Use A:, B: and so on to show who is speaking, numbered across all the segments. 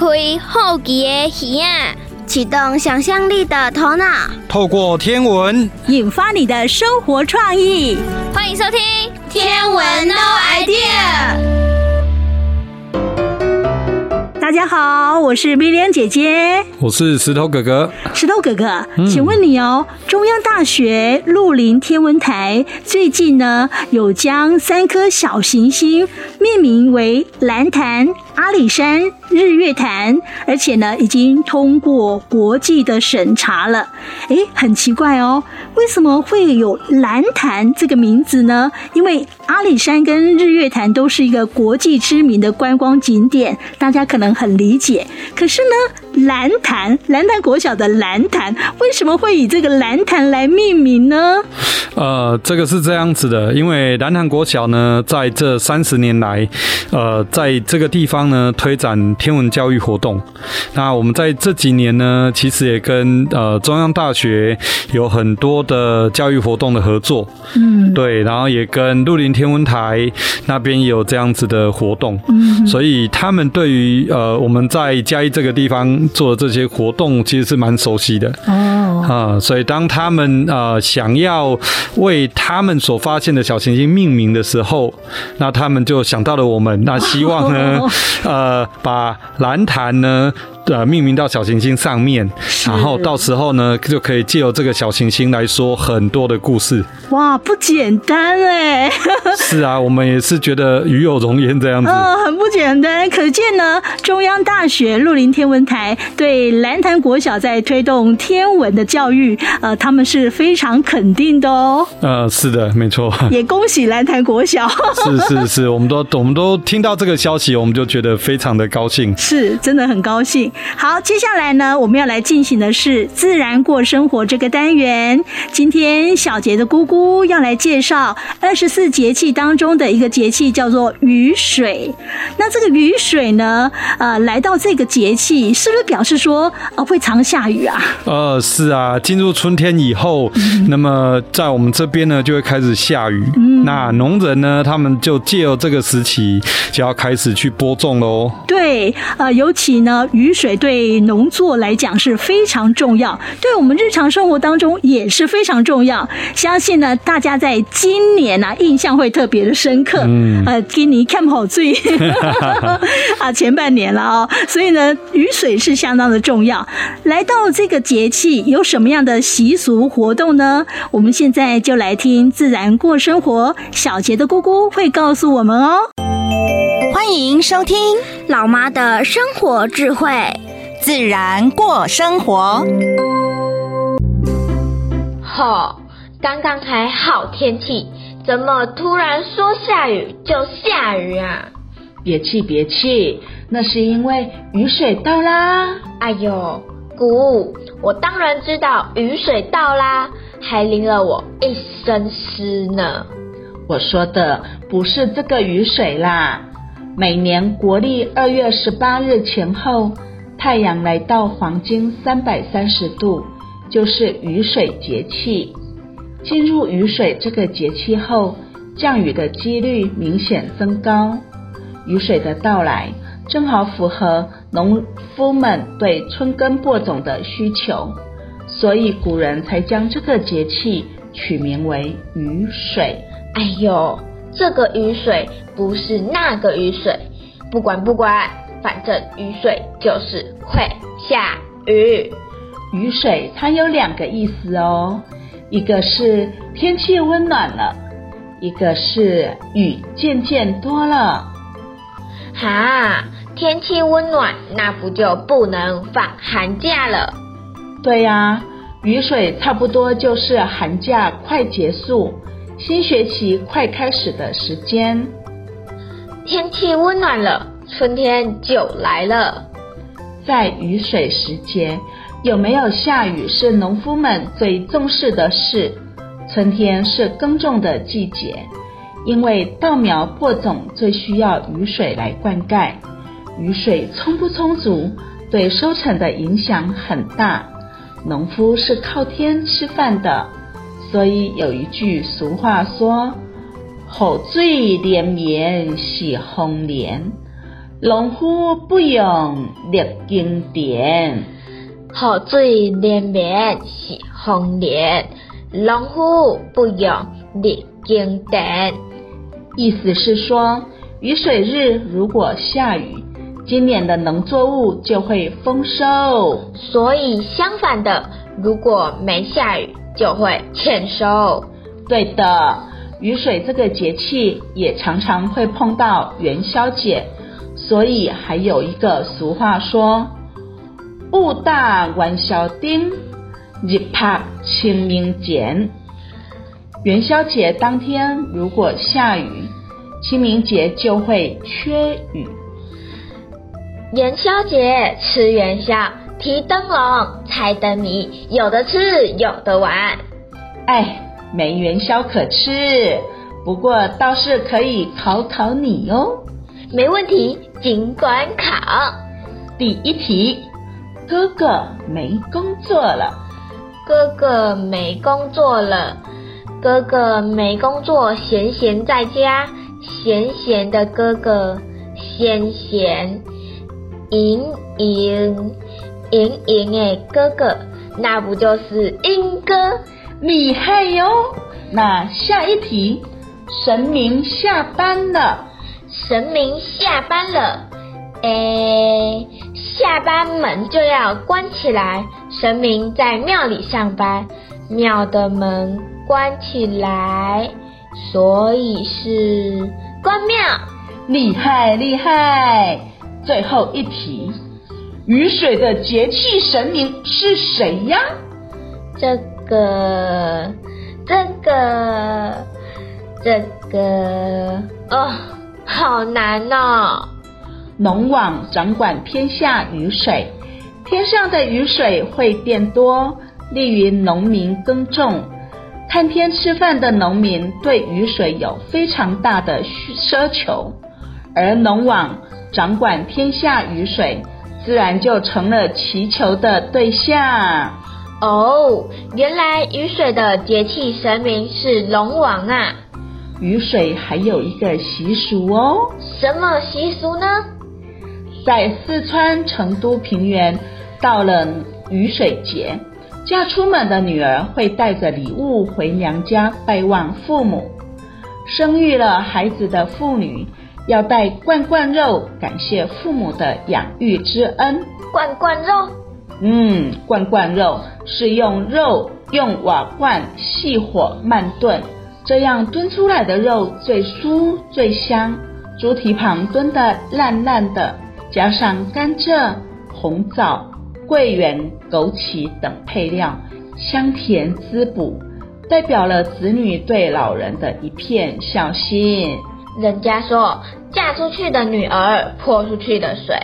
A: 开好奇的耳啊，启动想象力的头脑，
B: 透过天文
C: 引发你的生活创意。
A: 欢迎收听《天文 No Idea》。
C: 大家好，我是碧莲姐姐，
B: 我是石头哥哥。
C: 石头哥哥，请问你哦，嗯、中央大学鹿林天文台最近呢，有将三颗小行星命名为蓝潭、阿里山、日月潭，而且呢，已经通过国际的审查了。哎，很奇怪哦，为什么会有蓝潭这个名字呢？因为阿里山跟日月潭都是一个国际知名的观光景点，大家可能很理解。可是呢，兰潭，蓝潭国小的蓝潭，为什么会以这个蓝潭来命名呢？
B: 呃，这个是这样子的，因为蓝潭国小呢，在这三十年来，呃，在这个地方呢，推展天文教育活动。那我们在这几年呢，其实也跟呃中央大学有很多的教育活动的合作。嗯，对，然后也跟鹿林天文台那边有这样子的活动。嗯，所以他们对于呃我们在嘉义这个地方做的这些活动，其实是蛮熟悉的。哦，啊、呃，所以当他们呃想要为他们所发现的小行星命名的时候，那他们就想到了我们。那希望呢，呃，把蓝潭呢。呃，命名到小行星上面，然后到时候呢，就可以借由这个小行星来说很多的故事。
C: 哇，不简单哎！
B: 是啊，我们也是觉得与有荣焉这样子。
C: 嗯，很不简单。可见呢，中央大学鹿林天文台对蓝潭国小在推动天文的教育，呃，他们是非常肯定的哦。
B: 呃，是的，没错。
C: 也恭喜蓝潭国小。
B: 是是是，我们都我们都听到这个消息，我们就觉得非常的高兴。
C: 是，真的很高兴。好，接下来呢，我们要来进行的是自然过生活这个单元。今天小杰的姑姑要来介绍二十四节气当中的一个节气，叫做雨水。那这个雨水呢，呃，来到这个节气，是不是表示说呃会常下雨啊？
B: 呃，是啊，进入春天以后，嗯、那么在我们这边呢，就会开始下雨。嗯、那农人呢，他们就借由这个时期，就要开始去播种喽。
C: 对，呃，尤其呢，雨水。对农作来讲是非常重要，对我们日常生活当中也是非常重要。相信呢，大家在今年啊，印象会特别的深刻。嗯，呃，给你看好最 啊，前半年了哦，所以呢，雨水是相当的重要。来到这个节气，有什么样的习俗活动呢？我们现在就来听自然过生活，小杰的姑姑会告诉我们哦。
D: 欢迎收听
A: 老妈的生活智慧。
D: 自然过生活。
E: 吼，刚刚还好天气，怎么突然说下雨就下雨啊？
F: 别气别气，那是因为雨水到啦。
E: 哎呦，姑，我当然知道雨水到啦，还淋了我一身湿呢。
F: 我说的不是这个雨水啦，每年国历二月十八日前后。太阳来到黄金三百三十度，就是雨水节气。进入雨水这个节气后，降雨的几率明显增高。雨水的到来正好符合农夫们对春耕播种的需求，所以古人才将这个节气取名为雨水。
E: 哎呦，这个雨水不是那个雨水，不管不管。反正雨水就是会下雨，
F: 雨水它有两个意思哦，一个是天气温暖了，一个是雨渐渐多了。
E: 哈，天气温暖，那不就不能放寒假了？
F: 对呀，雨水差不多就是寒假快结束，新学期快开始的时间。
E: 天气温暖了。春天就来了，
F: 在雨水时节，有没有下雨是农夫们最重视的事。春天是耕种的季节，因为稻苗播种最需要雨水来灌溉，雨水充不充足，对收成的影响很大。农夫是靠天吃饭的，所以有一句俗话说：“好水连绵喜丰年。”农夫不用立经典，
E: 雨水连绵喜丰年。农夫不用立经典，
F: 意思是说，雨水日如果下雨，今年的农作物就会丰收。
E: 所以相反的，如果没下雨，就会欠收。
F: 对的，雨水这个节气也常常会碰到元宵节，所以还有一个俗话说：“雾大元宵丁，日拍清明节。”元宵节当天如果下雨，清明节就会缺雨。
E: 元宵节吃元宵，提灯笼，猜灯谜，有的吃，有的玩。
F: 哎。没元宵可吃，不过倒是可以考考你哦。
E: 没问题，尽管考。
F: 第一题，哥哥没工作了。
E: 哥哥没工作了，哥哥没工作，闲闲在家，闲闲的哥哥，闲闲，盈盈，盈盈的哥哥，那不就是英哥？
F: 厉害哟！那下一题，神明下班了。
E: 神明下班了，诶，下班门就要关起来。神明在庙里上班，庙的门关起来，所以是关庙。
F: 厉害厉害！最后一题，雨水的节气神明是谁呀？
E: 这。个，这个，这个，哦，好难哦！
F: 农网掌管天下雨水，天上的雨水会变多，利于农民耕种。看天吃饭的农民对雨水有非常大的奢求，而农网掌管天下雨水，自然就成了祈求的对象。
E: 哦，原来雨水的节气神明是龙王啊！
F: 雨水还有一个习俗哦。
E: 什么习俗呢？
F: 在四川成都平原，到了雨水节，嫁出门的女儿会带着礼物回娘家拜望父母；生育了孩子的妇女要带罐罐肉感谢父母的养育之恩。
E: 罐罐肉。
F: 嗯，罐罐肉是用肉用瓦罐细火慢炖，这样炖出来的肉最酥最香。猪蹄旁炖的烂烂的，加上甘蔗、红枣、桂圆、枸杞等配料，香甜滋补，代表了子女对老人的一片孝心。
E: 人家说，嫁出去的女儿泼出去的水。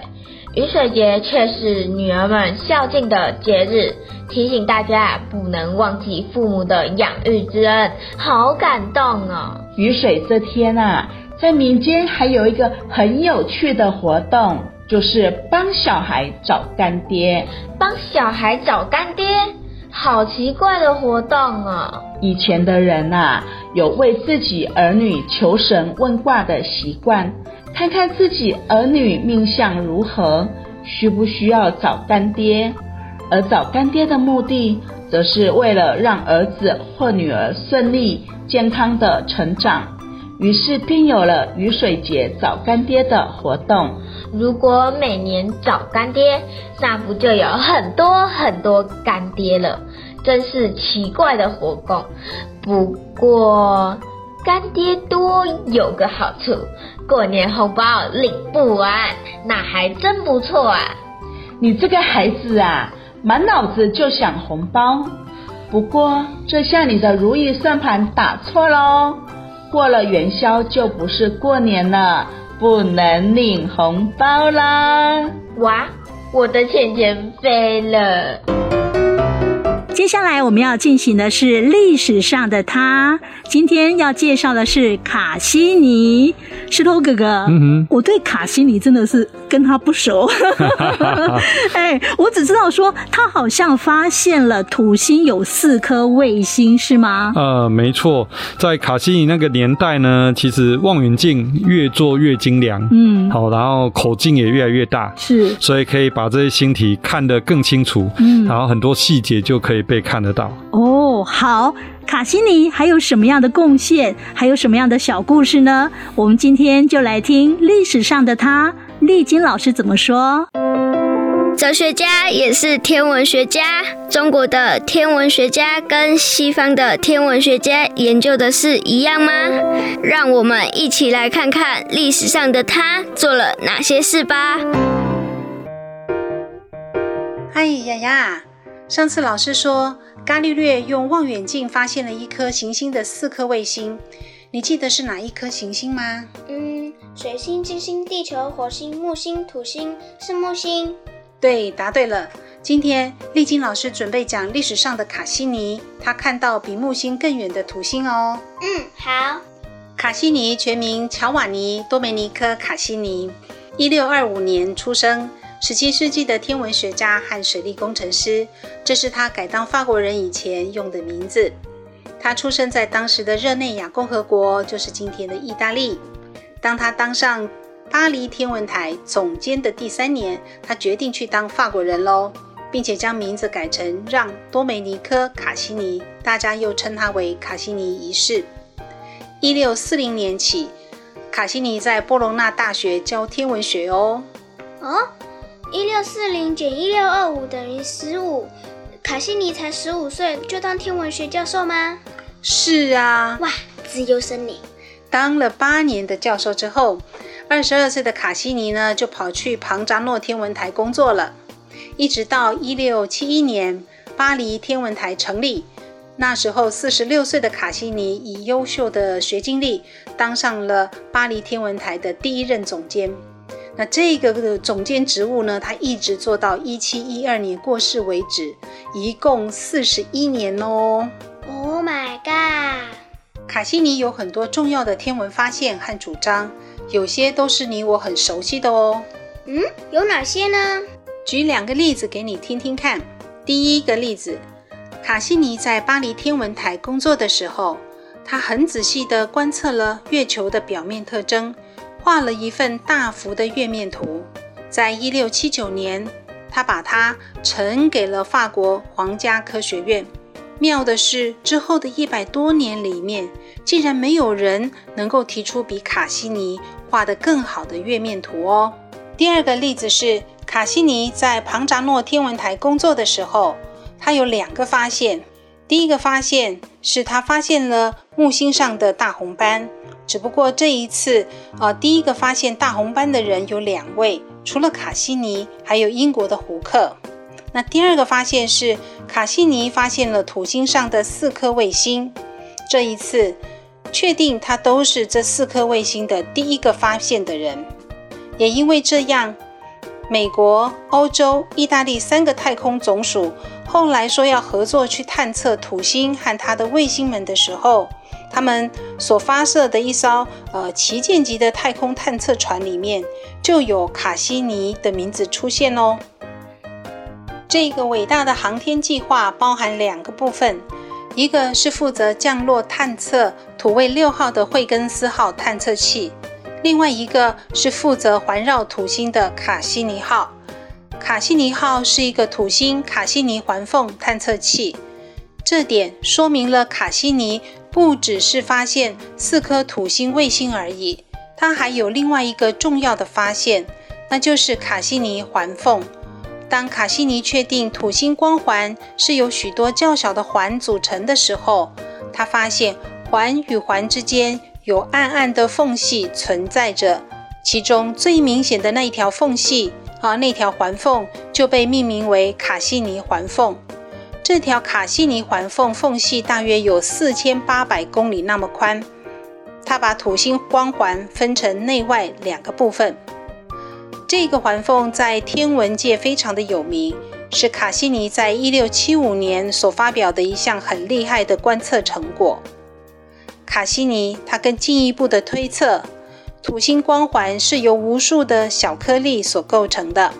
E: 雨水节却是女儿们孝敬的节日，提醒大家不能忘记父母的养育之恩，好感动哦！
F: 雨水这天啊，在民间还有一个很有趣的活动，就是帮小孩找干爹。
E: 帮小孩找干爹，好奇怪的活动啊！
F: 以前的人啊，有为自己儿女求神问卦的习惯。看看自己儿女命相如何，需不需要找干爹？而找干爹的目的，则是为了让儿子或女儿顺利健康的成长。于是便有了雨水节找干爹的活动。
E: 如果每年找干爹，那不就有很多很多干爹了？真是奇怪的活动。不过。干爹多有个好处，过年红包领不完，那还真不错啊！
F: 你这个孩子啊，满脑子就想红包。不过这下你的如意算盘打错喽，过了元宵就不是过年了，不能领红包啦！
E: 哇，我的钱钱飞了！
C: 接下来我们要进行的是历史上的他。今天要介绍的是卡西尼。石头哥哥，嗯哼，我对卡西尼真的是跟他不熟。哎，我只知道说他好像发现了土星有四颗卫星，是吗？
B: 呃，没错，在卡西尼那个年代呢，其实望远镜越做越精良，嗯，好，然后口径也越来越大，
C: 是，
B: 所以可以把这些星体看得更清楚，嗯，然后很多细节就可以被看得到。
C: 哦，好。卡西尼还有什么样的贡献？还有什么样的小故事呢？我们今天就来听历史上的他，丽菁老师怎么说。
G: 哲学家也是天文学家。中国的天文学家跟西方的天文学家研究的是一样吗？让我们一起来看看历史上的他做了哪些事吧。
H: 嗨，雅雅，上次老师说。伽利略用望远镜发现了一颗行星的四颗卫星，你记得是哪一颗行星吗？
D: 嗯，水星、金星、地球、火星、木星、土星，是木星。
H: 对，答对了。今天丽晶老师准备讲历史上的卡西尼，他看到比木星更远的土星哦。
D: 嗯，好。
H: 卡西尼全名乔瓦尼·多梅尼科·卡西尼，一六二五年出生。十七世纪的天文学家和水利工程师，这是他改当法国人以前用的名字。他出生在当时的热内亚共和国，就是今天的意大利。当他当上巴黎天文台总监的第三年，他决定去当法国人喽，并且将名字改成让·多梅尼科·卡西尼，大家又称他为卡西尼一世。一六四零年起，卡西尼在波隆纳大学教天文学哦。
D: 哦。一六四零减一六二五等于十五，卡西尼才十五岁就当天文学教授吗？
H: 是啊，
D: 哇，资优生呢。
H: 当了八年的教授之后，二十二岁的卡西尼呢就跑去庞扎诺天文台工作了，一直到一六七一年巴黎天文台成立，那时候四十六岁的卡西尼以优秀的学经历当上了巴黎天文台的第一任总监。那这个的总监职务呢，他一直做到一七一二年过世为止，一共四十一年哦。
D: Oh my god！
H: 卡西尼有很多重要的天文发现和主张，有些都是你我很熟悉的哦。
D: 嗯，有哪些呢？
H: 举两个例子给你听听看。第一个例子，卡西尼在巴黎天文台工作的时候，他很仔细地观测了月球的表面特征。画了一份大幅的月面图，在一六七九年，他把它呈给了法国皇家科学院。妙的是，之后的一百多年里面，竟然没有人能够提出比卡西尼画得更好的月面图哦。第二个例子是，卡西尼在庞扎诺天文台工作的时候，他有两个发现。第一个发现是他发现了木星上的大红斑。只不过这一次，呃，第一个发现大红斑的人有两位，除了卡西尼，还有英国的胡克。那第二个发现是卡西尼发现了土星上的四颗卫星。这一次，确定他都是这四颗卫星的第一个发现的人。也因为这样，美国、欧洲、意大利三个太空总署后来说要合作去探测土星和它的卫星们的时候。他们所发射的一艘呃旗舰级的太空探测船里面，就有卡西尼的名字出现哦。这个伟大的航天计划包含两个部分，一个是负责降落探测土卫六号的惠更斯号探测器，另外一个是负责环绕土星的卡西尼号。卡西尼号是一个土星卡西尼环缝探测器，这点说明了卡西尼。不只是发现四颗土星卫星而已，它还有另外一个重要的发现，那就是卡西尼环缝。当卡西尼确定土星光环是由许多较小的环组成的时候，他发现环与环之间有暗暗的缝隙存在着，其中最明显的那一条缝隙而，那条环缝就被命名为卡西尼环缝。这条卡西尼环缝缝隙大约有四千八百公里那么宽，它把土星光环分成内外两个部分。这个环缝在天文界非常的有名，是卡西尼在一六七五年所发表的一项很厉害的观测成果。卡西尼他更进一步的推测，土星光环是由无数的小颗粒所构成的。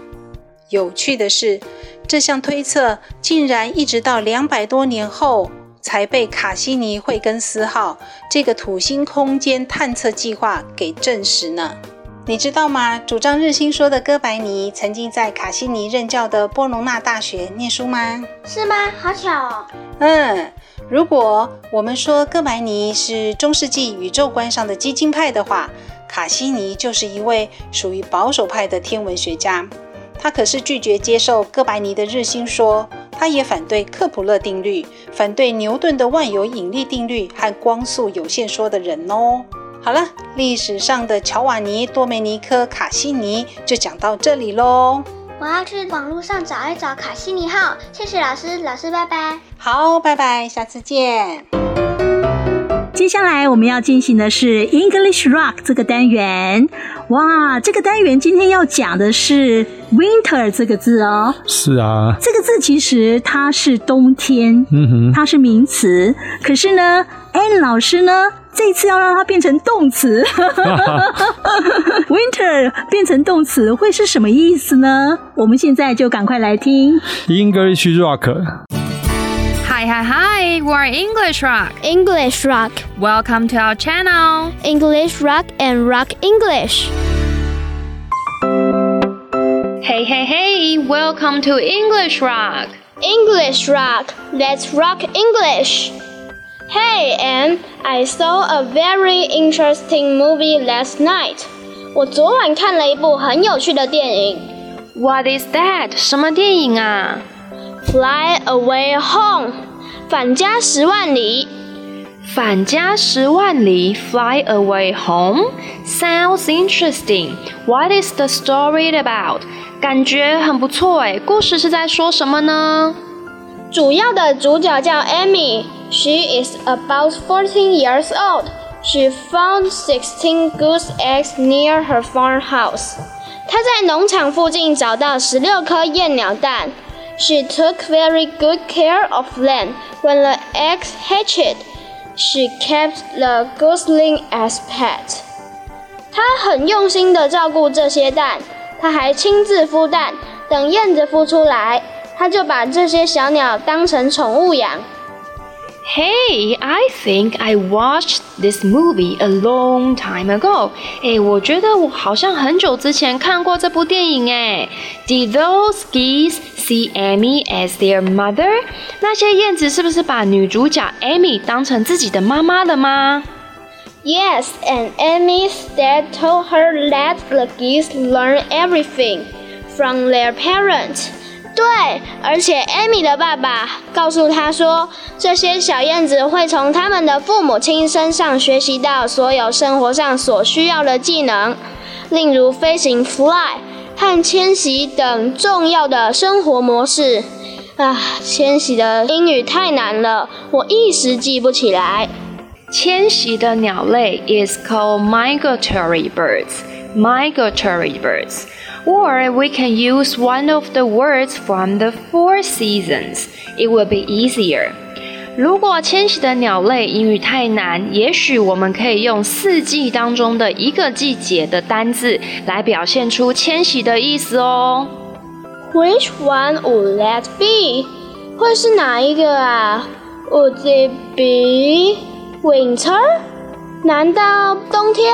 H: 有趣的是，这项推测竟然一直到两百多年后才被卡西尼惠更斯号这个土星空间探测计划给证实呢。你知道吗？主张日心说的哥白尼曾经在卡西尼任教的波隆纳大学念书吗？
D: 是吗？好巧哦。
H: 嗯。如果我们说哥白尼是中世纪宇宙观上的激进派的话，卡西尼就是一位属于保守派的天文学家。他可是拒绝接受哥白尼的日心说，他也反对克普勒定律，反对牛顿的万有引力定律和光速有限说的人哦。好了，历史上的乔瓦尼多梅尼科卡西尼就讲到这里喽。
D: 我要去网络上找一找卡西尼号。谢谢老师，老师拜拜。
H: 好，拜拜，下次见。
C: 接下来我们要进行的是 English Rock 这个单元。哇，这个单元今天要讲的是 Winter 这个字哦。
B: 是啊，
C: 这个字其实它是冬天，
B: 嗯哼，
C: 它是名词。可是呢，Anne 老师呢？这次要让它变成动词，Winter 变成动词会是什么意思呢？我们现在就赶快来听
B: English Rock。
I: Hi hi hi, we're English Rock.
G: English Rock.
I: Welcome to our channel.
G: English Rock and Rock English.
I: Hey hey hey, welcome to English Rock.
G: English Rock. Let's rock English. Hey, Anne, I saw a very interesting movie last night. 我昨晚看了一部很有趣的电影。
I: What is that? 什么电影啊
G: ？Fly Away Home，返家十万里。
I: 返家十万里，Fly Away Home sounds interesting. What is the story about? 感觉很不错诶，故事是在说什么呢？
G: 主要的主角叫 Amy。She is about fourteen years old. She found sixteen goose eggs near her farmhouse. 她在农场附近找到十六颗燕鸟蛋。She took very good care of them. When the eggs hatched, she kept the goosling as pet. 她很用心地照顾这些蛋，她还亲自孵蛋。等燕子孵出来，她就把这些小鸟当成宠物养。
I: Hey, I think I watched this movie a long time ago. 哎，我觉得我好像很久之前看过这部电影哎。Did those geese see Amy as their mother? 那些燕子是不是把女主角 Amy 当成自己的妈妈了吗？
G: Yes, and Amy's dad told her that the geese learn everything from their parents. 对，而且艾米的爸爸告诉她说，这些小燕子会从他们的父母亲身上学习到所有生活上所需要的技能，例如飞行 （fly） 和迁徙等重要的生活模式。啊，迁徙的英语太难了，我一时记不起来。
I: 迁徙的鸟类 is called migratory birds. Migratory birds. Or we can use one of the words from the four seasons. It will be easier. 如果迁徙的鸟类英语太难，也许我们可以用四季当中的一个季节的单字来表现出迁徙的意思哦。
G: Which one would that be？会是哪一个啊？Would it be winter？难道冬天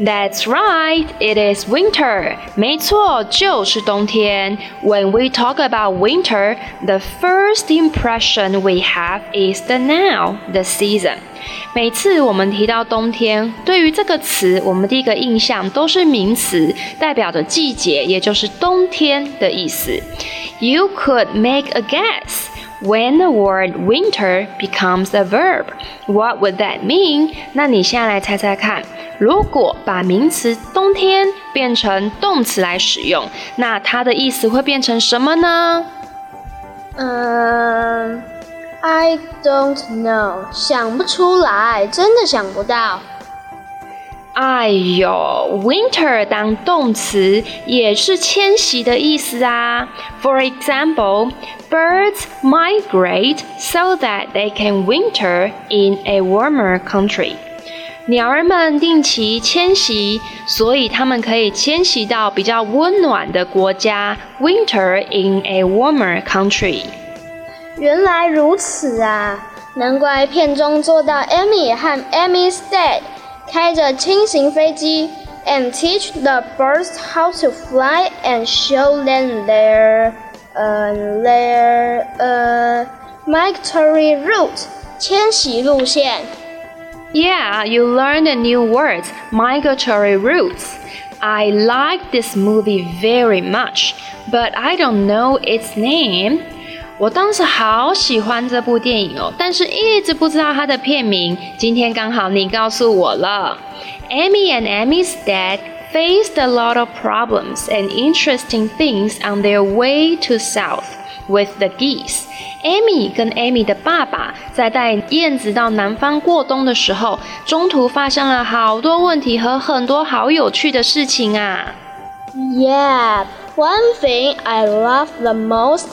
I: ？That's right, it is winter. 没错，就是冬天。When we talk about winter, the first impression we have is the noun, the season. 每次我们提到冬天，对于这个词，我们第一个印象都是名词，代表着季节，也就是冬天的意思。You could make a guess. When the word winter becomes a verb, what would that mean? 那你现在来猜猜看，如果把名词冬天变成动词来使用，那它的意思会变成什么呢？
G: 嗯、，I don't know，想不出来，真的想不到。
I: 哎呦，winter 当动词也是迁徙的意思啊。For example, birds migrate so that they can winter in a warmer country. 鸟儿们定期迁徙，所以它们可以迁徙到比较温暖的国家。Winter in a warmer country。
G: 原来如此啊，难怪片中做到 Amy 和 Amy's dad 开着轻型飞机，and teach the birds how to fly and show them their 呃、uh, their 呃、uh, migratory route 迁徙路线。
I: Yeah, you learned a new word, migratory routes. I like this movie very much, but I don't know its name. 我当时好喜欢这部电影哦，但是一直不知道它的片名。今天刚好你告诉我了。Amy and Amy's dad faced a lot of problems and interesting things on their way to south with the geese. Amy 跟 Amy 的爸爸在带燕子到南方过冬的时候，中途发生了好多问题和很多好有趣的事情啊。
G: Yeah, one thing I love the most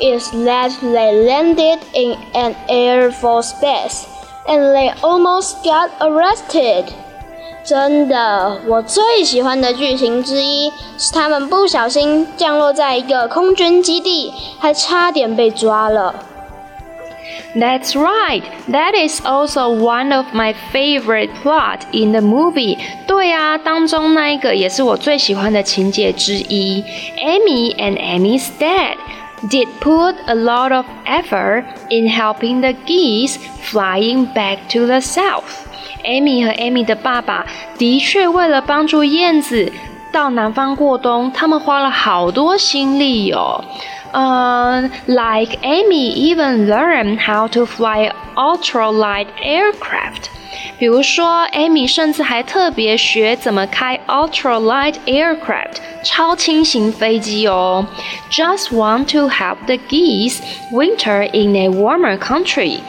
G: is that they landed in an Air Force base and they almost got arrested. 真的，我最喜欢的剧情之一是他们不小心降落在一个空军基地，还差点被抓了。
I: That's right. That is also one of my favorite plot in the movie. 对啊，当中那一个也是我最喜欢的情节之一。Amy and Amy's dad did put a lot of effort in helping the geese flying back to the south. Amy 和 Amy 的爸爸的确为了帮助燕子到南方过冬，他们花了好多心力哦。呃、uh,，like Amy even learned how to fly ultralight aircraft。 比如说，Amy 甚至还特别学怎么开 ultralight aircraft 超轻型飞机哦。Just want to help the geese winter in a warmer country。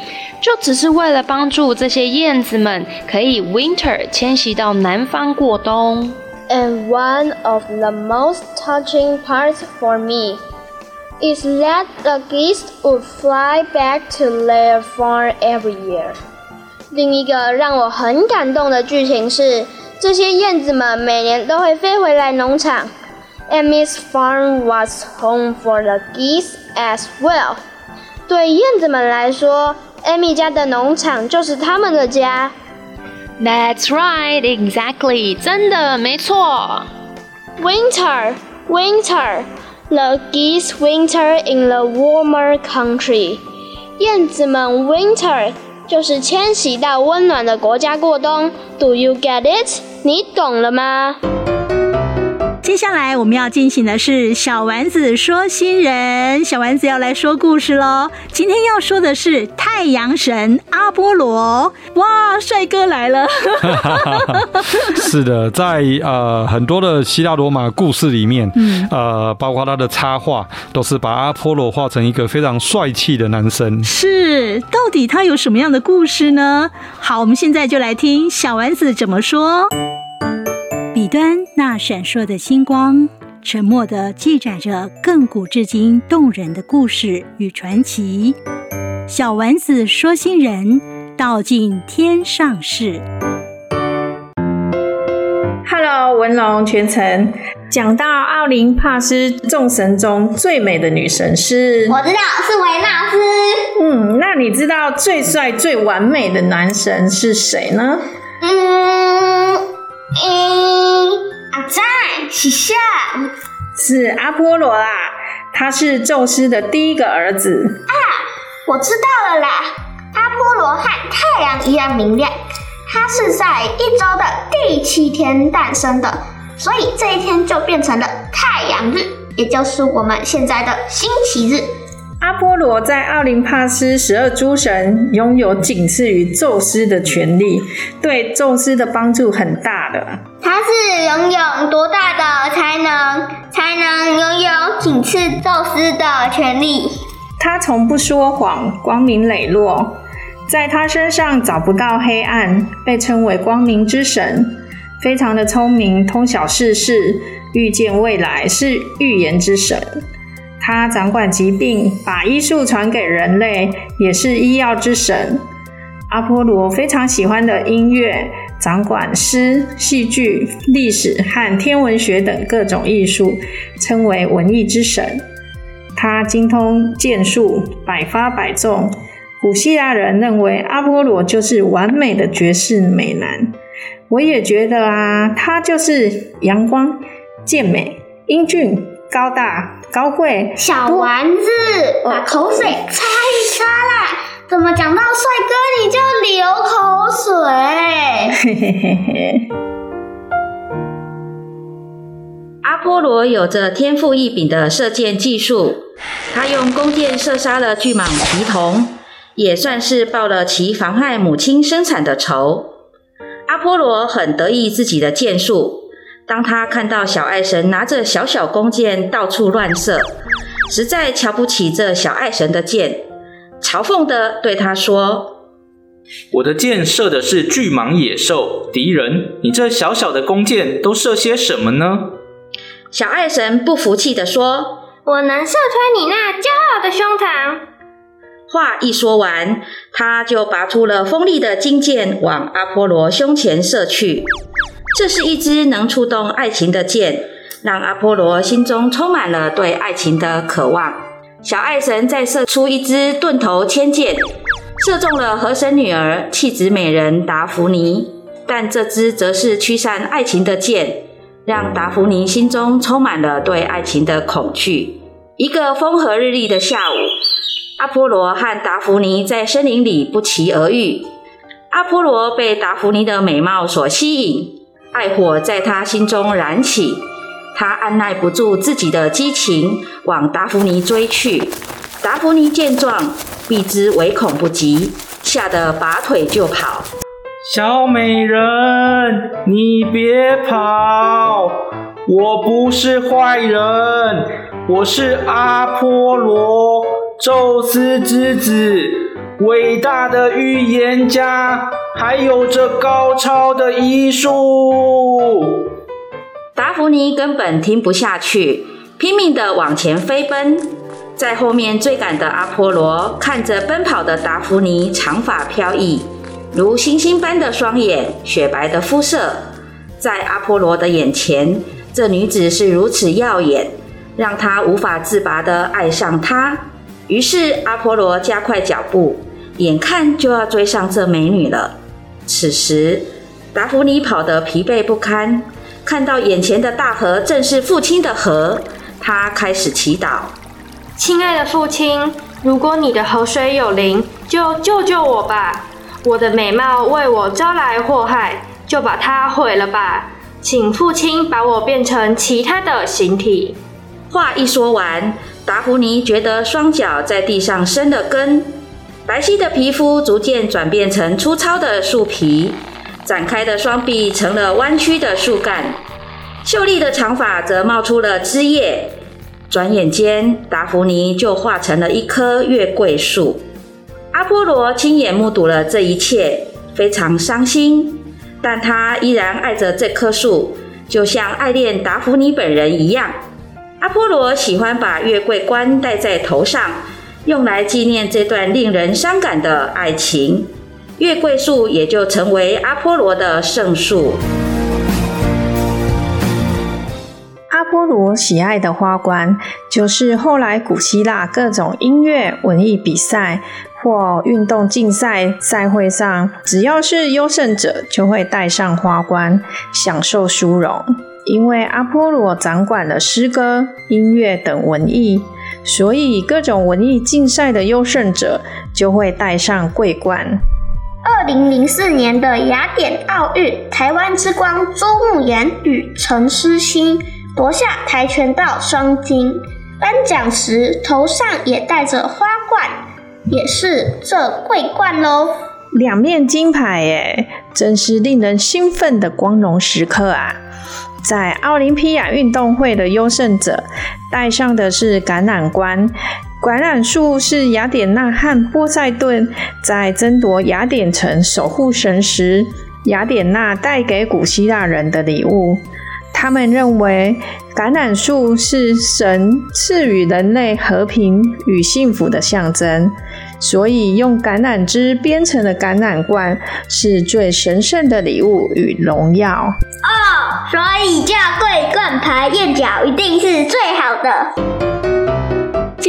I: 就只是为了帮助这些燕子们可以 winter 迁徙到南方过冬。
G: And one of the most touching parts for me is that the geese would fly back to their farm every year。 另一个让我很感动的剧情是，这些燕子们每年都会飞回来农场。Amy's farm was home for the geese as well。对燕子们来说，Amy 家的农场就是他们的家。
I: That's right, exactly，真的没错。
G: Winter, winter, the geese winter in the warmer country。燕子们 winter 就是迁徙到温暖的国家过冬。Do you get it？你懂了吗？
C: 接下来我们要进行的是小丸子说新人，小丸子要来说故事喽。今天要说的是太阳神阿波罗，哇，帅哥来了！
B: 是的，在呃很多的希腊罗马故事里面，嗯，呃，包括他的插画，都是把阿波罗画成一个非常帅气的男生。
C: 是，到底他有什么样的故事呢？好，我们现在就来听小丸子怎么说。彼端那闪烁的星光，沉默地记载着亘古至今动人的故事与传奇。小丸子说新人道尽天上事。
J: Hello，文龙全程讲到奥林帕斯众神中最美的女神是，
D: 我知道是维纳斯。
J: 嗯，那你知道最帅最完美的男神是谁呢？
D: 是谁？
J: 是阿波罗啦，他是宙斯的第一个儿子。
D: 啊，我知道了啦，阿波罗和太阳一样明亮，他是在一周的第七天诞生的，所以这一天就变成了太阳日，也就是我们现在的星期日。
J: 阿波罗在奥林帕斯十二诸神拥有仅次于宙斯的权力，对宙斯的帮助很大的。
D: 他是拥有多大的才能，才能拥有仅次宙斯的权力？
J: 他从不说谎，光明磊落，在他身上找不到黑暗，被称为光明之神。非常的聪明，通晓世事，预见未来，是预言之神。他掌管疾病，把医术传给人类，也是医药之神。阿波罗非常喜欢的音乐，掌管诗、戏剧、历史和天文学等各种艺术，称为文艺之神。他精通剑术，百发百中。古希腊人认为阿波罗就是完美的绝世美男。我也觉得啊，他就是阳光、健美、英俊、高大、高贵。
D: 小丸子，把口水擦一擦啦！怎么讲到帅哥你就流口水？
K: 阿波罗有着天赋异禀的射箭技术，他用弓箭射杀了巨蟒皮童，也算是报了其妨害母亲生产的仇。阿波罗很得意自己的箭术。当他看到小爱神拿着小小弓箭到处乱射，实在瞧不起这小爱神的箭，嘲讽的对他说：“
L: 我的箭射的是巨蟒野兽敌人，你这小小的弓箭都射些什么呢？”
K: 小爱神不服气地说：“
G: 我能射穿你那骄傲的胸膛。”
K: 话一说完，他就拔出了锋利的金箭，往阿波罗胸前射去。这是一支能触动爱情的箭，让阿波罗心中充满了对爱情的渴望。小爱神再射出一支钝头铅箭，射中了河神女儿、气质美人达芙妮，但这支则是驱散爱情的箭，让达芙妮心中充满了对爱情的恐惧。一个风和日丽的下午。阿波罗和达芙妮在森林里不期而遇。阿波罗被达芙妮的美貌所吸引，爱火在他心中燃起。他按捺不住自己的激情，往达芙妮追去。达芙妮见状，避之唯恐不及，吓得拔腿就跑。
L: 小美人，你别跑！我不是坏人，我是阿波罗。宙斯之子，伟大的预言家，还有着高超的医术。
K: 达芙妮根本听不下去，拼命的往前飞奔。在后面追赶的阿波罗看着奔跑的达芙妮，长发飘逸，如星星般的双眼，雪白的肤色，在阿波罗的眼前，这女子是如此耀眼，让他无法自拔地爱上她。于是阿波罗加快脚步，眼看就要追上这美女了。此时达芙妮跑得疲惫不堪，看到眼前的大河正是父亲的河，她开始祈祷：“
G: 亲爱的父亲，如果你的河水有灵，就救救我吧！我的美貌为我招来祸害，就把它毁了吧！请父亲把我变成其他的形体。”
K: 话一说完。达芙妮觉得双脚在地上生了根，白皙的皮肤逐渐转变成粗糙的树皮，展开的双臂成了弯曲的树干，秀丽的长发则冒出了枝叶。转眼间，达芙妮就化成了一棵月桂树。阿波罗亲眼目睹了这一切，非常伤心，但他依然爱着这棵树，就像爱恋达芙妮本人一样。阿波罗喜欢把月桂冠戴在头上，用来纪念这段令人伤感的爱情。月桂树也就成为阿波罗的
J: 圣树。罗喜爱的花冠，就是后来古希腊各种音乐、文艺比赛或运动竞赛赛会上，只要是优胜者，就会戴上花冠，享受殊荣。因为阿波罗掌管了诗歌、音乐等文艺，所以各种文艺竞赛的优胜者就会戴上桂冠。
D: 二零零四年的雅典奥运，台湾之光周慕妍与陈诗欣夺下跆拳道双金，颁奖时头上也戴着花冠，也是这桂冠喽。
J: 两面金牌耶，真是令人兴奋的光荣时刻啊！在奥林匹亚运动会的优胜者戴上的是橄榄冠，橄榄树是雅典娜和波塞顿在争夺雅典城守护神时，雅典娜带给古希腊人的礼物。他们认为橄榄树是神赐予人类和平与幸福的象征，所以用橄榄枝编成的橄榄冠是最神圣的礼物与荣耀。
D: 哦，所以叫桂冠牌燕角一定是最好的。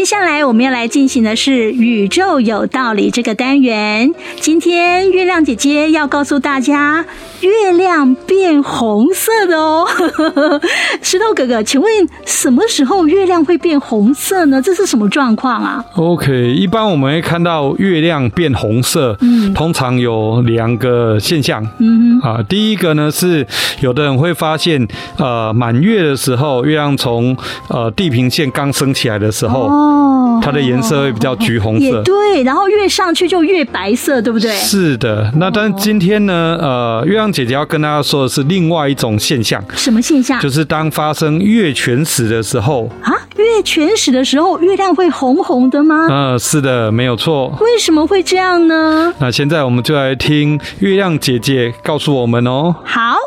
C: 接下来我们要来进行的是“宇宙有道理”这个单元。今天月亮姐姐要告诉大家，月亮变红色的哦。石头哥哥，请问什么时候月亮会变红色呢？这是什么状况啊
B: ？OK，一般我们会看到月亮变红色，嗯，通常有两个现象，嗯哼啊，第一个呢是有的人会发现，呃，满月的时候，月亮从呃地平线刚升起来的时候。哦
C: 哦，
B: 它的颜色会比较橘红色，
C: 也对，然后越上去就越白色，对不对？
B: 是的，那但是今天呢，呃，月亮姐姐要跟大家说的是另外一种现象，
C: 什么现象？
B: 就是当发生月全食的时候
C: 啊，月全食的时候，月亮会红红的吗？
B: 嗯、呃，是的，没有错。
C: 为什么会这样呢？
B: 那现在我们就来听月亮姐姐告诉我们哦。
C: 好，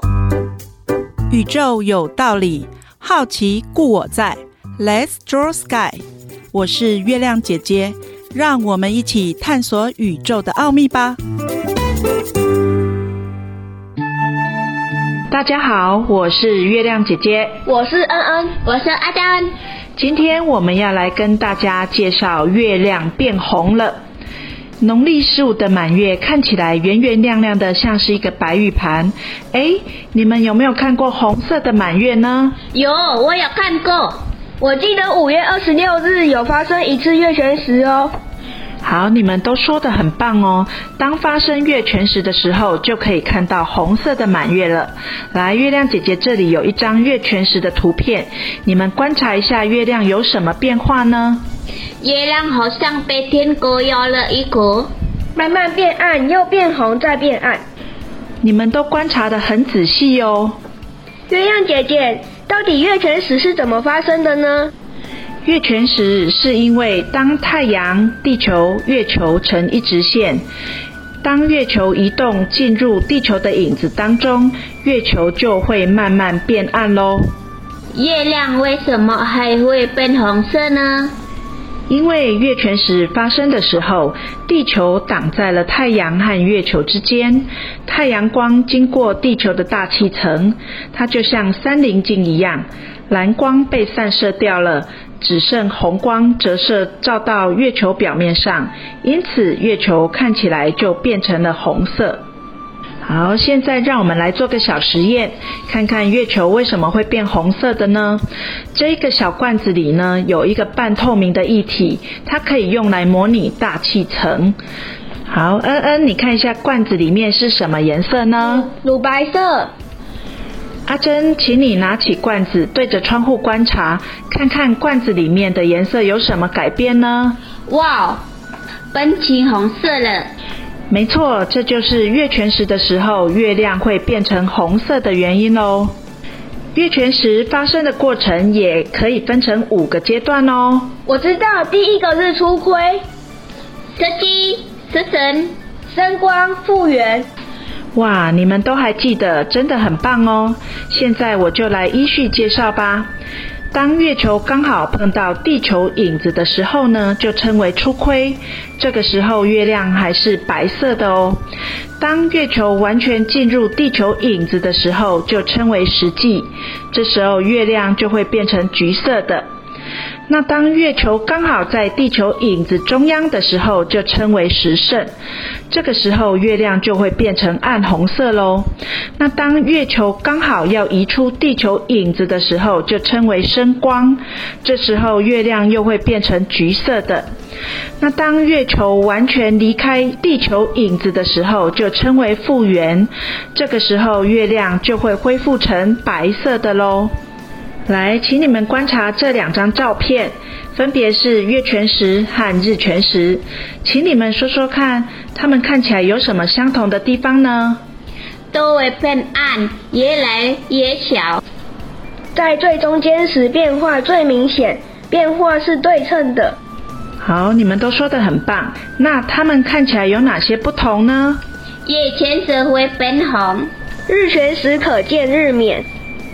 M: 宇宙有道理，好奇故我在，Let's draw sky。我是月亮姐姐，让我们一起探索宇宙的奥秘吧。
N: 大家好，我是月亮姐姐，
E: 我是恩恩，我是阿丹。
N: 今天我们要来跟大家介绍月亮变红了。农历十五的满月看起来圆圆亮亮的，像是一个白玉盘。哎，你们有没有看过红色的满月呢？
E: 有，我有看过。我记得五月二十六日有发生一次月全食哦。
N: 好，你们都说的很棒哦。当发生月全食的时候，就可以看到红色的满月了。来，月亮姐姐这里有一张月全食的图片，你们观察一下月亮有什么变化呢？
E: 月亮好像被天狗咬了一口，慢慢变暗，又变红，再变暗。
N: 你们都观察的很仔细哦。
E: 月亮姐姐。到底月全食是怎么发生的呢？
N: 月全食是因为当太阳、地球、月球成一直线，当月球移动进入地球的影子当中，月球就会慢慢变暗喽。
E: 月亮为什么还会变红色呢？
N: 因为月全食发生的时候，地球挡在了太阳和月球之间，太阳光经过地球的大气层，它就像三棱镜一样，蓝光被散射掉了，只剩红光折射照到月球表面上，因此月球看起来就变成了红色。好，现在让我们来做个小实验，看看月球为什么会变红色的呢？这个小罐子里呢，有一个半透明的液体，它可以用来模拟大气层。好，恩恩，你看一下罐子里面是什么颜色呢？
E: 乳白色。
N: 阿珍，请你拿起罐子，对着窗户观察，看看罐子里面的颜色有什么改变呢？
E: 哇，变成红色了。
N: 没错，这就是月全食的时候，月亮会变成红色的原因哦。月全食发生的过程也可以分成五个阶段哦。
E: 我知道，第一个是初亏、失机、失神、升光、复原。
N: 哇，你们都还记得，真的很棒哦。现在我就来依序介绍吧。当月球刚好碰到地球影子的时候呢，就称为初亏。这个时候月亮还是白色的哦。当月球完全进入地球影子的时候，就称为实际。这时候月亮就会变成橘色的。那当月球刚好在地球影子中央的时候，就称为时胜。这个时候月亮就会变成暗红色喽。那当月球刚好要移出地球影子的时候，就称为升光。这时候月亮又会变成橘色的。那当月球完全离开地球影子的时候，就称为复原。这个时候月亮就会恢复成白色的喽。来，请你们观察这两张照片，分别是月全食和日全食，请你们说说看，它们看起来有什么相同的地方呢？
E: 都会变暗，越来越小，在最中间时变化最明显，变化是对称的。
N: 好，你们都说的很棒。那它们看起来有哪些不同呢？
E: 月全食会变红，日全食可见日冕。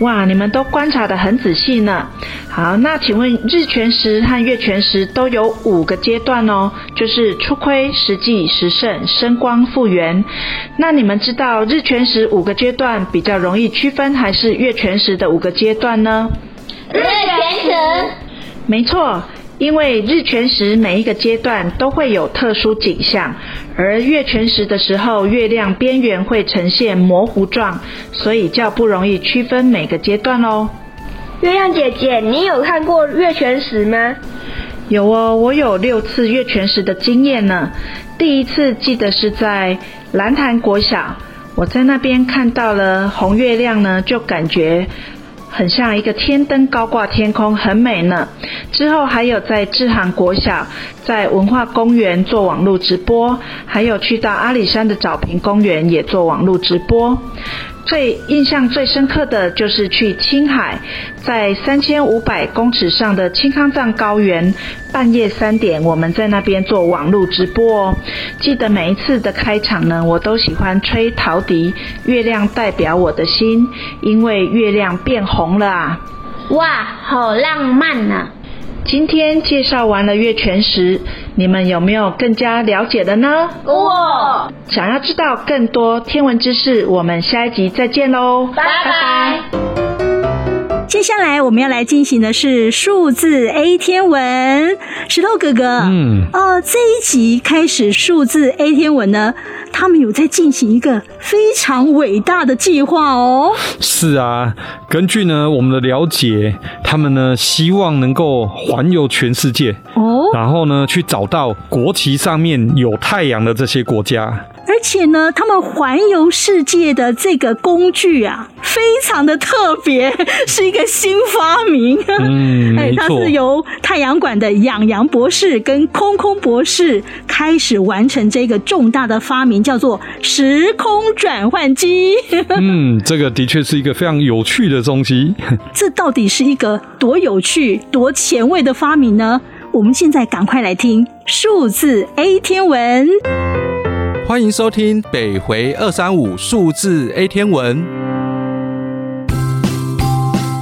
N: 哇，你们都观察的很仔细呢。好，那请问日全食和月全食都有五个阶段哦，就是初亏、实际、时盛、生光、复原。那你们知道日全食五个阶段比较容易区分，还是月全食的五个阶段呢？
D: 日全食。
N: 没错，因为日全食每一个阶段都会有特殊景象，而月全食的时候，月亮边缘会呈现模糊状，所以较不容易区分每个阶段哦。
G: 月亮姐姐，你有看过月全食吗？
N: 有哦，我有六次月全食的经验呢。第一次记得是在蓝潭国小，我在那边看到了红月亮呢，就感觉很像一个天灯高挂天空，很美呢。之后还有在志航国小，在文化公园做网络直播，还有去到阿里山的早平公园也做网络直播。最印象最深刻的就是去青海，在三千五百公尺上的青康藏高原，半夜三点，我们在那边做网络直播哦。记得每一次的开场呢，我都喜欢吹陶笛，月亮代表我的心，因为月亮变红了啊！
D: 哇，好浪漫呢！
N: 今天介绍完了月全食，你们有没有更加了解的呢？
D: 哇！
N: 想要知道更多天文知识，我们下一集再见喽！
D: 拜拜。
C: 接下来我们要来进行的是数字 A 天文，石头哥哥，嗯，哦，这一集开始数字 A 天文呢，他们有在进行一个非常伟大的计划哦。
B: 是啊，根据呢我们的了解，他们呢希望能够环游全世界哦，然后呢去找到国旗上面有太阳的这些国家。
C: 而且呢，他们环游世界的这个工具啊，非常的特别，是一个新发明。
B: 嗯，没错。
C: 它是由太阳馆的养羊博士跟空空博士开始完成这个重大的发明，叫做时空转换机。
B: 嗯，这个的确是一个非常有趣的东西。
C: 这到底是一个多有趣、多前卫的发明呢？我们现在赶快来听数字 A 天文。
O: 欢迎收听北回二三五数字 A 天文。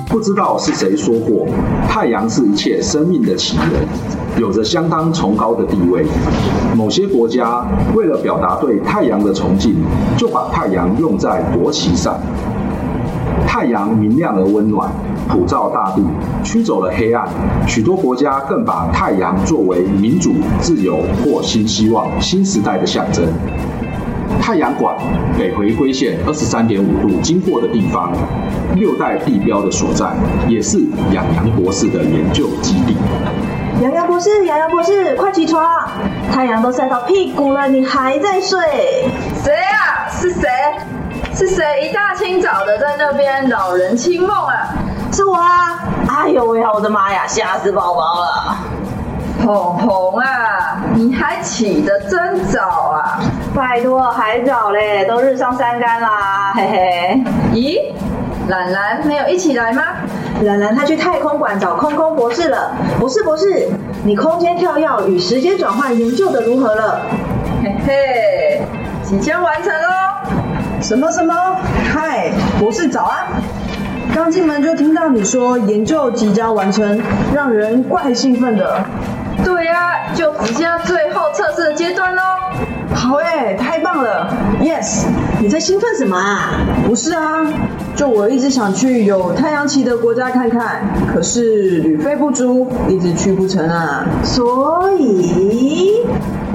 P: 不知道是谁说过，太阳是一切生命的起源，有着相当崇高的地位。某些国家为了表达对太阳的崇敬，就把太阳用在国旗上。太阳明亮而温暖，普照大地，驱走了黑暗。许多国家更把太阳作为民主、自由或新希望、新时代的象征。太阳馆北回归线二十三点五度经过的地方，六代地标的所在，也是养羊博士的研究基地。
Q: 养羊博士，养羊博士，快起床！太阳都晒到屁股了，你还在睡？
R: 谁啊？是谁？是谁一大清早的在那边扰人清梦啊？
Q: 是我啊！哎呦喂，我的妈呀，吓死宝宝了！
R: 芃芃啊，你还起得真早啊！
Q: 拜托，还早嘞，都日上三竿啦，嘿嘿。
R: 咦，兰兰没有一起来吗？
Q: 兰兰她去太空馆找空空博士了。博士博士，你空间跳跃与时间转换研究的如何了？
R: 嘿嘿，即将完成喽。
Q: 什么什么？嗨，博士早啊！刚进门就听到你说研究即将完成，让人怪兴奋的。
R: 对呀、啊，就即将最后测试的阶段喽。
Q: 好哎，太棒了！Yes，你在兴奋什么啊？不是啊，就我一直想去有太阳旗的国家看看，可是旅费不足，一直去不成啊。所以。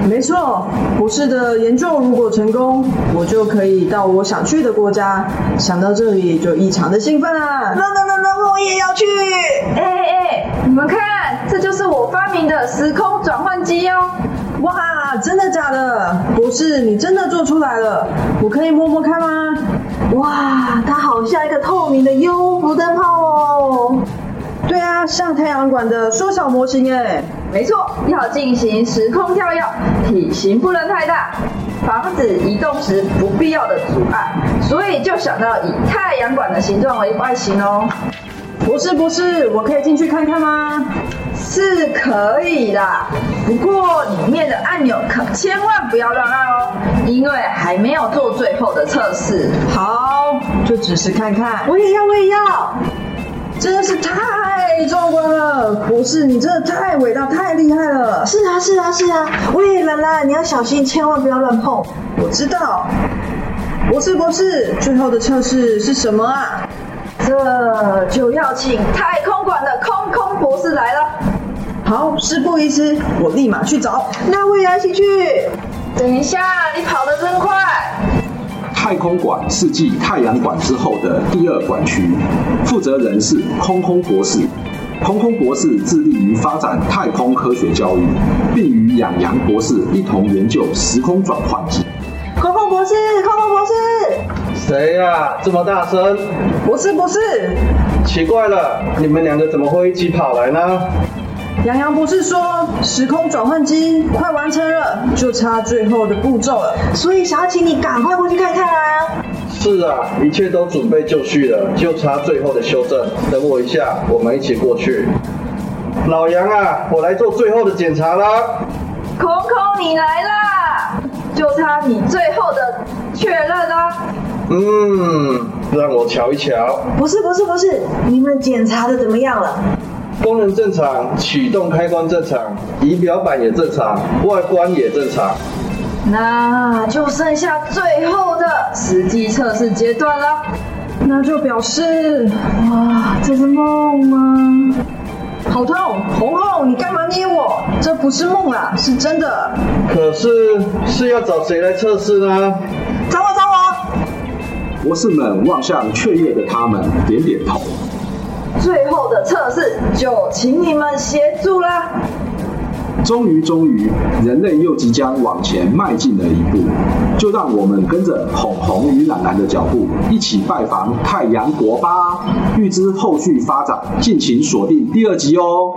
Q: 没错，博士的研究如果成功，我就可以到我想去的国家。想到这里就异常的兴奋啊！那那那那我也要去！
R: 哎哎哎，你们看，是我发明的时空转换机哦！
Q: 哇，真的假的？博士，你真的做出来了？我可以摸摸看吗？哇，它好像一个透明的幽浮灯泡哦！对啊，像太阳管的缩小模型哎。
R: 没错，要进行时空跳跃，体型不能太大，防止移动时不必要的阻碍，所以就想到以太阳管的形状为外形哦。
Q: 不是不是，我可以进去看看吗？
R: 是可以的，不过里面的按钮可千万不要乱按哦，因为还没有做最后的测试。
Q: 好，就只是看看。我也要，我也要，真的是太
S: 太壮观了！博士，你真的太伟大、太厉害了！
Q: 是啊，是啊，是啊！喂，兰兰，你要小心，千万不要乱碰。
S: 我知道。博士，博士，最后的测试是什么啊？
Q: 这就要请太空馆的空空博士来了。
S: 好，事不宜迟，我立马去找。
Q: 那我也一起去。等一下，你跑得真快。
P: 太空馆是继太阳馆之后的第二馆区，负责人是空空博士。空空博士致力于发展太空科学教育，并与养羊博士一同研究时空转换机。
Q: 空空博士，空空博士，
R: 谁呀？这么大声？
S: 不是不是。
R: 奇怪了，你们两个怎么会一起跑来呢？
S: 杨洋不是说，时空转换机快完成了，就差最后的步骤了，
Q: 所以想要请你赶快过去看看啊。
R: 是啊，一切都准备就绪了，就差最后的修正。等我一下，我们一起过去。老杨啊，我来做最后的检查啦。
Q: 空空，你来啦，就差你最后的确认啦。
R: 嗯，让我瞧一瞧。
Q: 不是不是不是，你们检查的怎么样了？
R: 功能正常，启动开关正常，仪表板也正常，外观也正常。
Q: 那就剩下最后的实际测试阶段了。
S: 那就表示，哇，这是梦吗？好痛，红红，你干嘛捏我？这不是梦啊，是真的。
R: 可是是要找谁来测试呢？
Q: 找。
P: 博士们望向雀跃的他们，点点头。
Q: 最后的测试就请你们协助啦！
P: 终于，终于，人类又即将往前迈进了一步，就让我们跟着红红与蓝蓝的脚步，一起拜访太阳国吧！预知后续发展，敬请锁定第二集哦。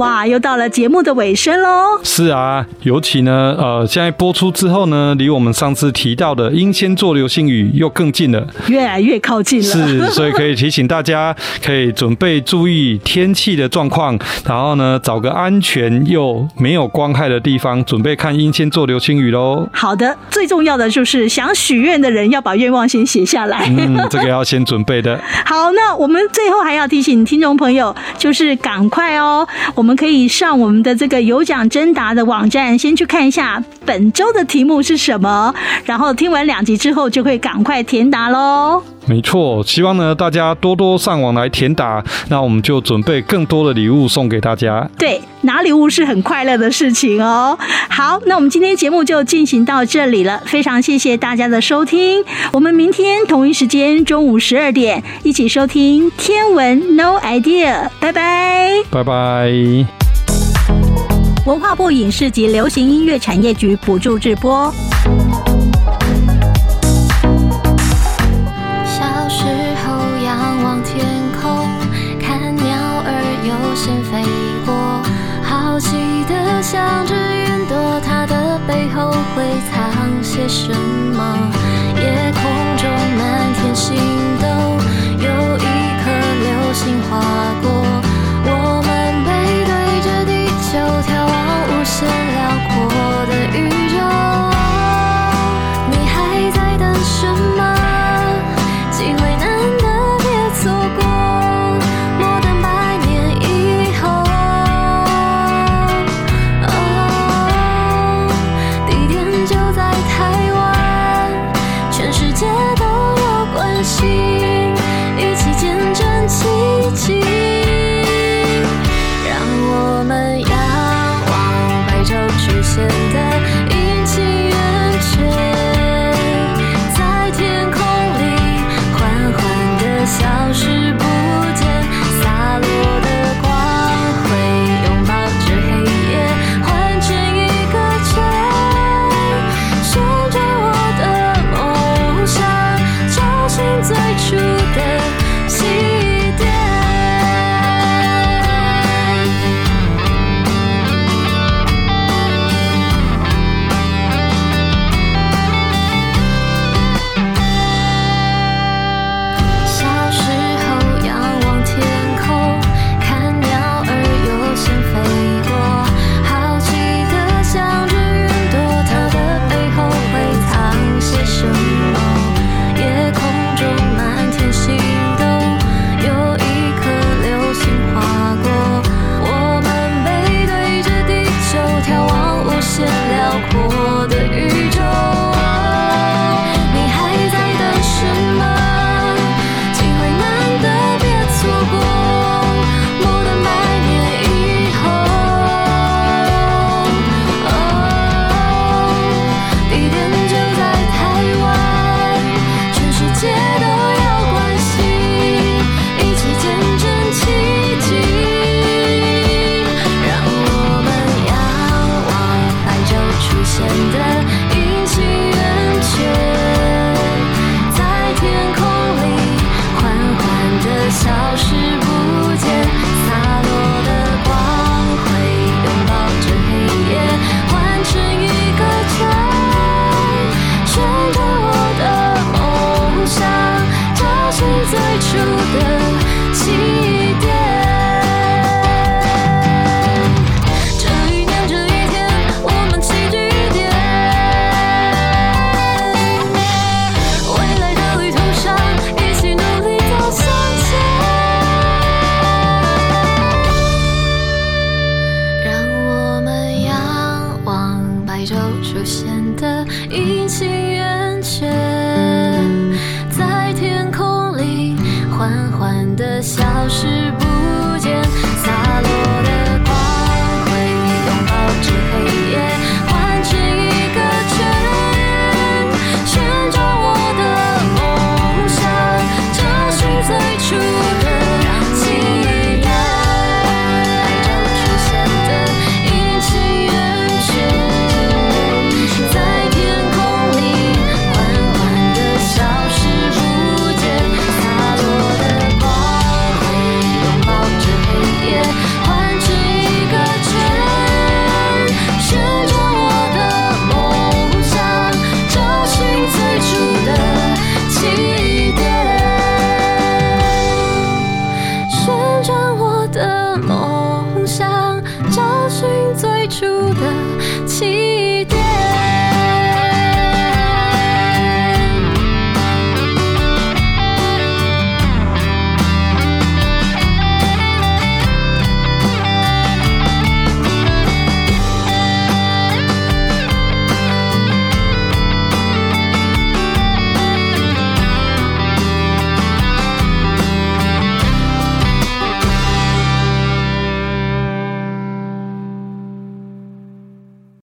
C: 哇，又到了节目的尾声喽！
B: 是啊，尤其呢，呃，现在播出之后呢，离我们上次提到的英仙座流星雨又更近了，
C: 越来越靠近了。
B: 是，所以可以提醒大家，可以准备注意天气的状况，然后呢，找个安全又没有光害的地方，准备看英仙座流星雨喽。
C: 好的，最重要的就是想许愿的人要把愿望先写下来。
B: 嗯，这个要先准备的。
C: 好，那我们最后还要提醒听众朋友，就是赶快哦，我们。我们可以上我们的这个有奖征答的网站，先去看一下本周的题目是什么，然后听完两集之后就会赶快填答喽。
B: 没错，希望呢大家多多上网来填答，那我们就准备更多的礼物送给大家。
C: 对，拿礼物是很快乐的事情哦。好，那我们今天节目就进行到这里了，非常谢谢大家的收听，我们明天同一时间中午十二点一起收听天文 No Idea，拜拜，
B: 拜拜。
C: 文化部影视及流行音乐产业局补助直播。
T: 什么？一起